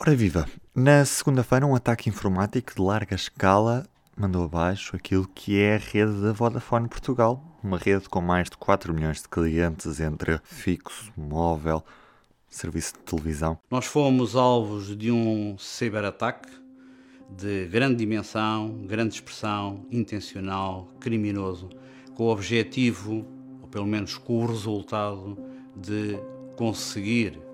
Ora viva! Na segunda-feira, um ataque informático de larga escala mandou abaixo aquilo que é a rede da Vodafone Portugal, uma rede com mais de 4 milhões de clientes entre fixo, móvel, serviço de televisão. Nós fomos alvos de um ciberataque de grande dimensão, grande expressão, intencional, criminoso, com o objetivo, ou pelo menos com o resultado, de conseguir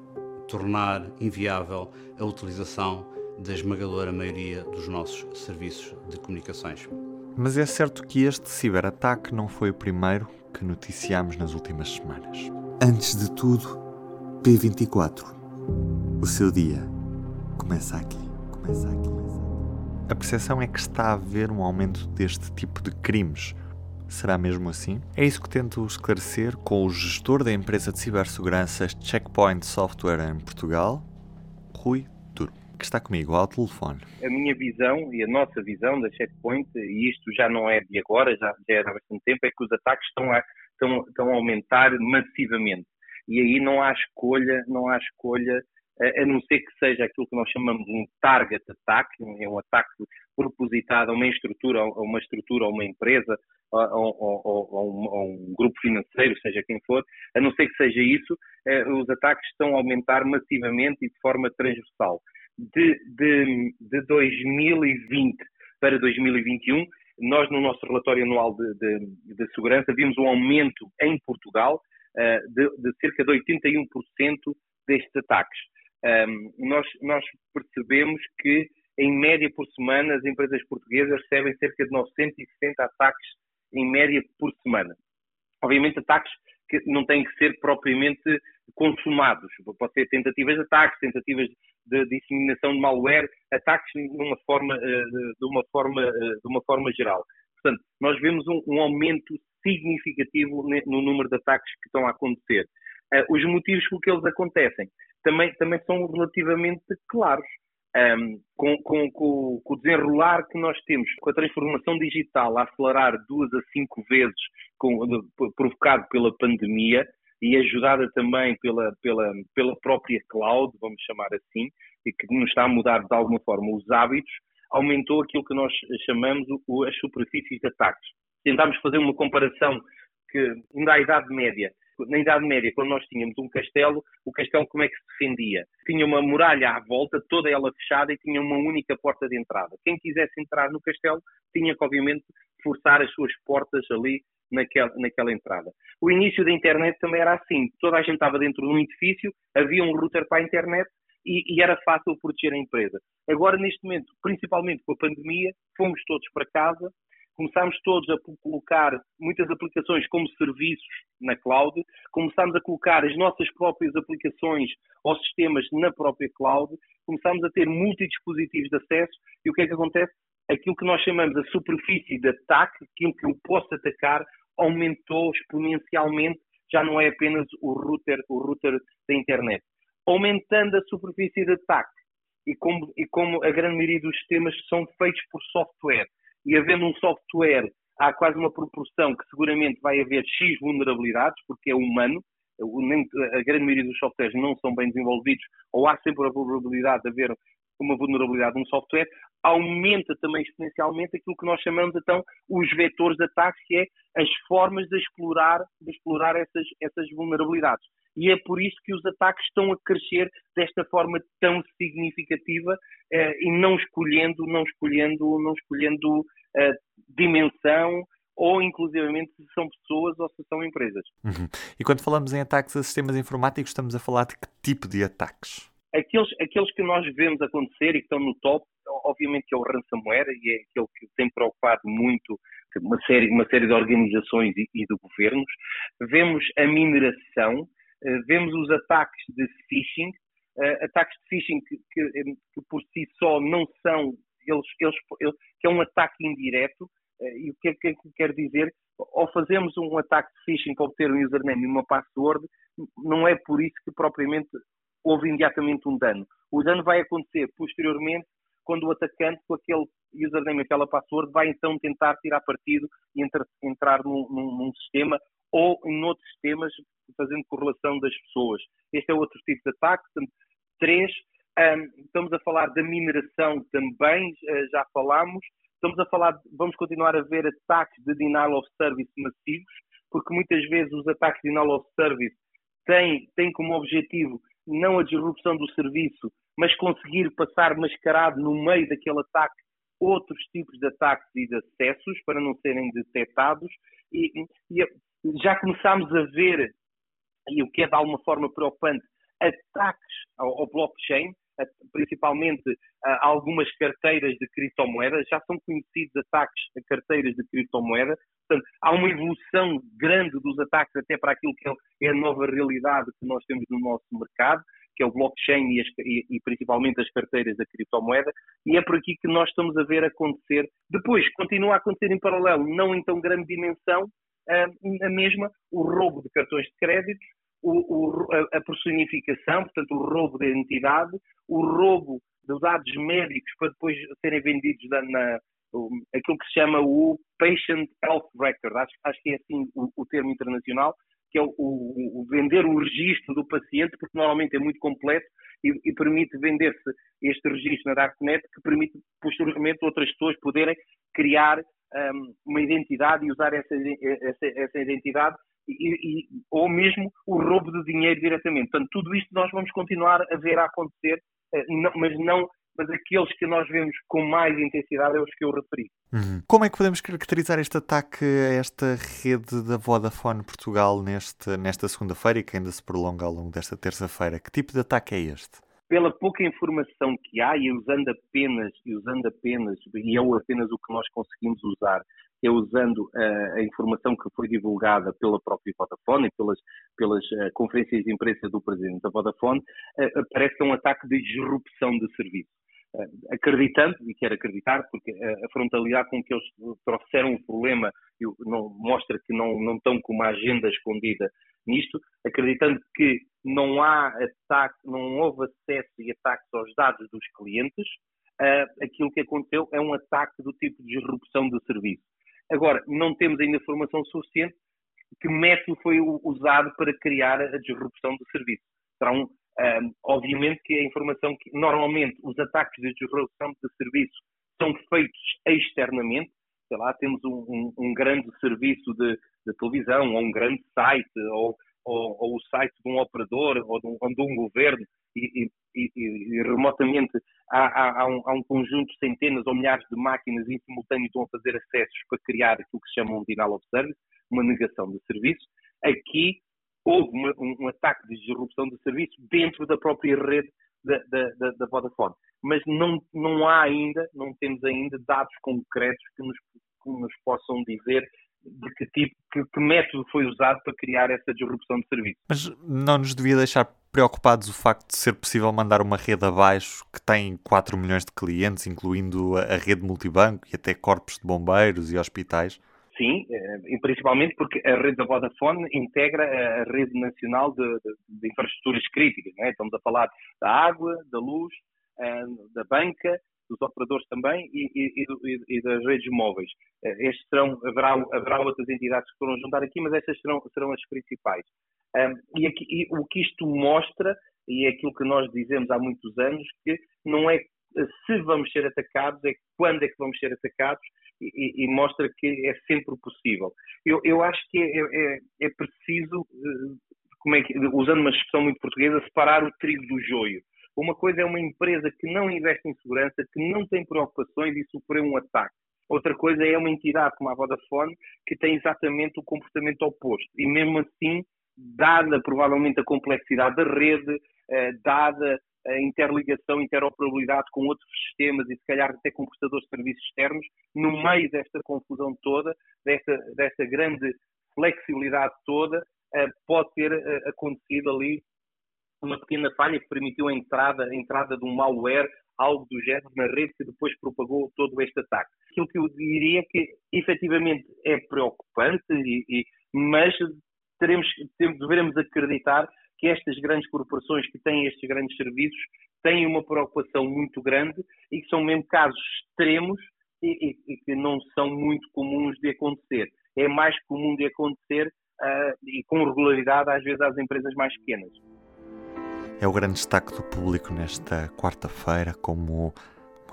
tornar inviável a utilização da esmagadora maioria dos nossos serviços de comunicações. Mas é certo que este ciberataque não foi o primeiro que noticiámos nas últimas semanas. Antes de tudo, P24. O seu dia começa aqui. Começa aqui. A percepção é que está a haver um aumento deste tipo de crimes. Será mesmo assim? É isso que tento esclarecer com o gestor da empresa de cibersegurança Checkpoint Software em Portugal, Rui Duro, que está comigo ao telefone. A minha visão e a nossa visão da Checkpoint, e isto já não é de agora, já, já é há bastante tempo, é que os ataques estão a, estão, estão a aumentar massivamente. E aí não há escolha, não há escolha a não ser que seja aquilo que nós chamamos um target attack, é um ataque propositado a uma estrutura, a uma estrutura, a uma empresa, a, a, a, um, a, um, grupo financeiro, seja quem for, a não ser que seja isso, eh, os ataques estão a aumentar massivamente e de forma transversal. De, de, de 2020 para 2021, nós no nosso relatório anual de, de, de segurança vimos um aumento em Portugal uh, de, de cerca de 81% destes ataques um, nós, nós percebemos que, em média por semana, as empresas portuguesas recebem cerca de 960 ataques em média por semana. Obviamente, ataques que não têm que ser propriamente consumados. Pode ser tentativas de ataques, tentativas de disseminação de malware, ataques de uma forma, eh, de uma forma, eh, de uma forma geral. Portanto, nós vemos um, um aumento significativo no número de ataques que estão a acontecer. Uh, os motivos por que eles acontecem também, também são relativamente claros. Um, com, com, com, com, o desenrolar que nós temos, com a transformação digital a acelerar duas a cinco vezes, provocado pela pandemia e ajudada também pela, pela, pela própria cloud, vamos chamar assim, e que nos está a mudar de alguma forma os hábitos, aumentou aquilo que nós chamamos o, as superfícies de ataques. Tentámos fazer uma comparação que, ainda à Idade Média, na Idade Média, quando nós tínhamos um castelo, o castelo como é que se defendia? Tinha uma muralha à volta, toda ela fechada, e tinha uma única porta de entrada. Quem quisesse entrar no castelo tinha que, obviamente, forçar as suas portas ali naquela, naquela entrada. O início da internet também era assim. Toda a gente estava dentro de um edifício, havia um router para a internet e, e, era fácil proteger a empresa. Agora, neste momento, principalmente com a pandemia, fomos todos para casa, começámos todos a colocar muitas aplicações como serviços na cloud, começámos a colocar as nossas próprias aplicações ou sistemas na própria cloud, começámos a ter multidispositivos de acesso e o que é que acontece? Aquilo que nós chamamos a superfície de ataque, aquilo que eu posso atacar, aumentou exponencialmente, já não é apenas o router, o router da internet. Aumentando a superfície de ataque, e como, e como a grande maioria dos sistemas são feitos por software, e havendo um software, há quase uma proporção que seguramente vai haver X vulnerabilidades, porque é humano, a grande maioria dos softwares não são bem desenvolvidos, ou há sempre a probabilidade de haver uma vulnerabilidade num software, aumenta também exponencialmente aquilo que nós chamamos então os vetores de ataque, que é as formas de explorar, de explorar essas, essas vulnerabilidades. E é por isso que os ataques estão a crescer desta forma tão significativa eh, e não escolhendo, não escolhendo, não escolhendo eh, dimensão ou inclusivamente se são pessoas ou se são empresas. Uhum. E quando falamos em ataques a sistemas informáticos, estamos a falar de que tipo de ataques? Aqueles, aqueles que nós vemos acontecer e que estão no top, obviamente que é o ransomware e é aquele que tem preocupado muito uma série, uma série de organizações e, e de governos. Vemos a mineração, vemos os ataques de phishing, uh, ataques de phishing que, que, eh, que, por si só não são, eles, eles, que é um ataque indireto, uh, e o que é que quer dizer? Ao fazermos um ataque de phishing para obter um username e uma password, não é por isso que propriamente houve imediatamente um dano. O dano vai acontecer posteriormente quando o atacante, com aquele username, aquela password, vai então tentar tirar partido e entrar, entrar num, num, num sistema ou em outros sistemas fazendo correlação das pessoas. Este é outro tipo de ataque. Três, estamos a falar da mineração também, uh, já falámos. Estamos a falar, vamos continuar a ver ataques de denial of service massivos, porque muitas vezes os ataques de denial of service têm, têm como objetivo não a disrupção do serviço, mas conseguir passar mascarado no meio daquele ataque outros tipos de ataques e de acessos para não serem detectados. E, e já começámos a ver, e o que é de alguma forma preocupante, ataques ao, ao blockchain, principalmente a algumas carteiras de criptomoedas. Já são conhecidos ataques a carteiras de criptomoeda. Portanto, há uma evolução grande dos ataques até para aquilo que é a nova realidade que nós temos no nosso mercado, que é o blockchain e, as, e, e principalmente as carteiras da criptomoeda, e é por aqui que nós estamos a ver acontecer. Depois, continua a acontecer em paralelo, não em tão grande dimensão, a mesma, o roubo de cartões de crédito, o, o, a personificação, portanto, o roubo da identidade, o roubo de dados médicos para depois serem vendidos na, na aquilo que se chama o Patient Health Record, acho, acho que é assim o, o termo internacional, que é o, o, vender o registro do paciente, porque normalmente é muito completo e, e permite vender-se este registro na Darknet, que permite posteriormente outras pessoas poderem criar um, uma identidade e usar essa, essa, essa identidade e, e, ou mesmo o roubo de dinheiro diretamente. Portanto, tudo isto nós vamos continuar a ver a acontecer, eh, mas não mas aqueles que nós vemos com mais intensidade é os que eu referi. Uhum. Como é que podemos caracterizar este ataque a esta rede da Vodafone Portugal neste, nesta segunda-feira e que ainda se prolonga ao longo desta terça-feira? Que tipo de ataque é este? Pela pouca informação que há e usando apenas, e usando apenas, e é apenas o que nós conseguimos usar, é usando uh, a informação que foi divulgada pela própria Vodafone e pelas, pelas uh, conferências de imprensa do presidente da Vodafone, uh, parece um ataque de disrupção de serviço. Acreditando, e quero acreditar, porque a frontalidade com que eles trouxeram o problema não, mostra que não, não estão com uma agenda escondida nisto, acreditando que não há ataque, não houve acesso e ataques aos dados dos clientes, aquilo que aconteceu é um ataque do tipo de disrupção de serviço. Agora, não temos ainda informação suficiente que método foi usado para criar a disrupção do serviço. Será um, um, obviamente que a informação que normalmente os ataques de disrupção de serviço são feitos externamente, sei lá, temos um, um, um grande serviço de, de, televisão, ou um grande site, ou, ou, ou, o site de um operador, ou de um, ou de um governo, e, e, e, remotamente há, há, há, há, um, conjunto de centenas ou milhares de máquinas em simultâneo estão a fazer acessos para criar aquilo que se chama um denial of service, uma negação de serviço. Aqui houve uma, um, um, ataque de disrupção de serviço dentro da própria rede da, da, da, Vodafone. Mas não, não há ainda, não temos ainda dados concretos que nos, que nos possam dizer de que tipo, que, que método foi usado para criar essa disrupção de serviço. Mas não nos devia deixar preocupados o facto de ser possível mandar uma rede abaixo que tem 4 milhões de clientes, incluindo a, rede multibanco e até corpos de bombeiros e hospitais? Sim, eh, principalmente porque a rede da Vodafone integra a rede nacional de, de, de infraestruturas críticas. É? Estamos a falar da água, da luz, eh, da banca, dos operadores também e, e, e, e, das redes móveis. Eh, estes serão, haverá, haverá outras entidades que foram juntar aqui, mas estas serão, serão as principais. Um, e, aqui, e, o que isto mostra, e é aquilo que nós dizemos há muitos anos, que não é se vamos ser atacados, é quando é que vamos ser atacados e, e mostra que é sempre possível. Eu, eu acho que é, é, é preciso, eh, como é que, usando uma expressão muito portuguesa, separar o trigo do joio. Uma coisa é uma empresa que não investe em segurança, que não tem preocupações e sofreu um ataque. Outra coisa é uma entidade como a Vodafone que tem exatamente o comportamento oposto. E mesmo assim dada provavelmente a complexidade da rede, eh, dada a interligação, interoperabilidade com outros sistemas e se calhar até com prestadores de serviços externos, no meio desta confusão toda, desta, desta grande flexibilidade toda, eh, pode ter eh, acontecido ali uma pequena falha que permitiu a entrada, a entrada de um malware, algo do género, na rede que depois propagou todo este ataque. Aquilo que eu diria que efetivamente é preocupante, e, e, mas teremos, devemos acreditar que estas grandes corporações que têm estes grandes serviços têm uma preocupação muito grande e que são mesmo casos extremos e, e, e que não são muito comuns de acontecer. É mais comum de acontecer uh, e com regularidade às vezes às empresas mais pequenas. é o grande destaque do público nesta quarta-feira, como um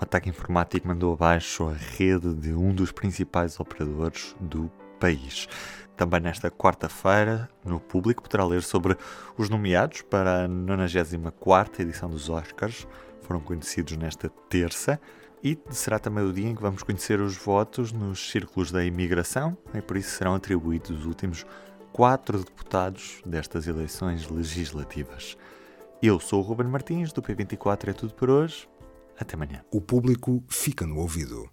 ataque informático mandou abaixo a rede de um dos principais operadores do país. Também nesta quarta-feira, no público, poderá ler sobre os nomeados para a 94 edição dos Oscars, foram conhecidos nesta terça. E será também o dia em que vamos conhecer os votos nos círculos da imigração, e por isso serão atribuídos os últimos quatro deputados destas eleições legislativas. Eu sou o Ruben Martins, do P24 é tudo por hoje. Até amanhã. O público fica no ouvido.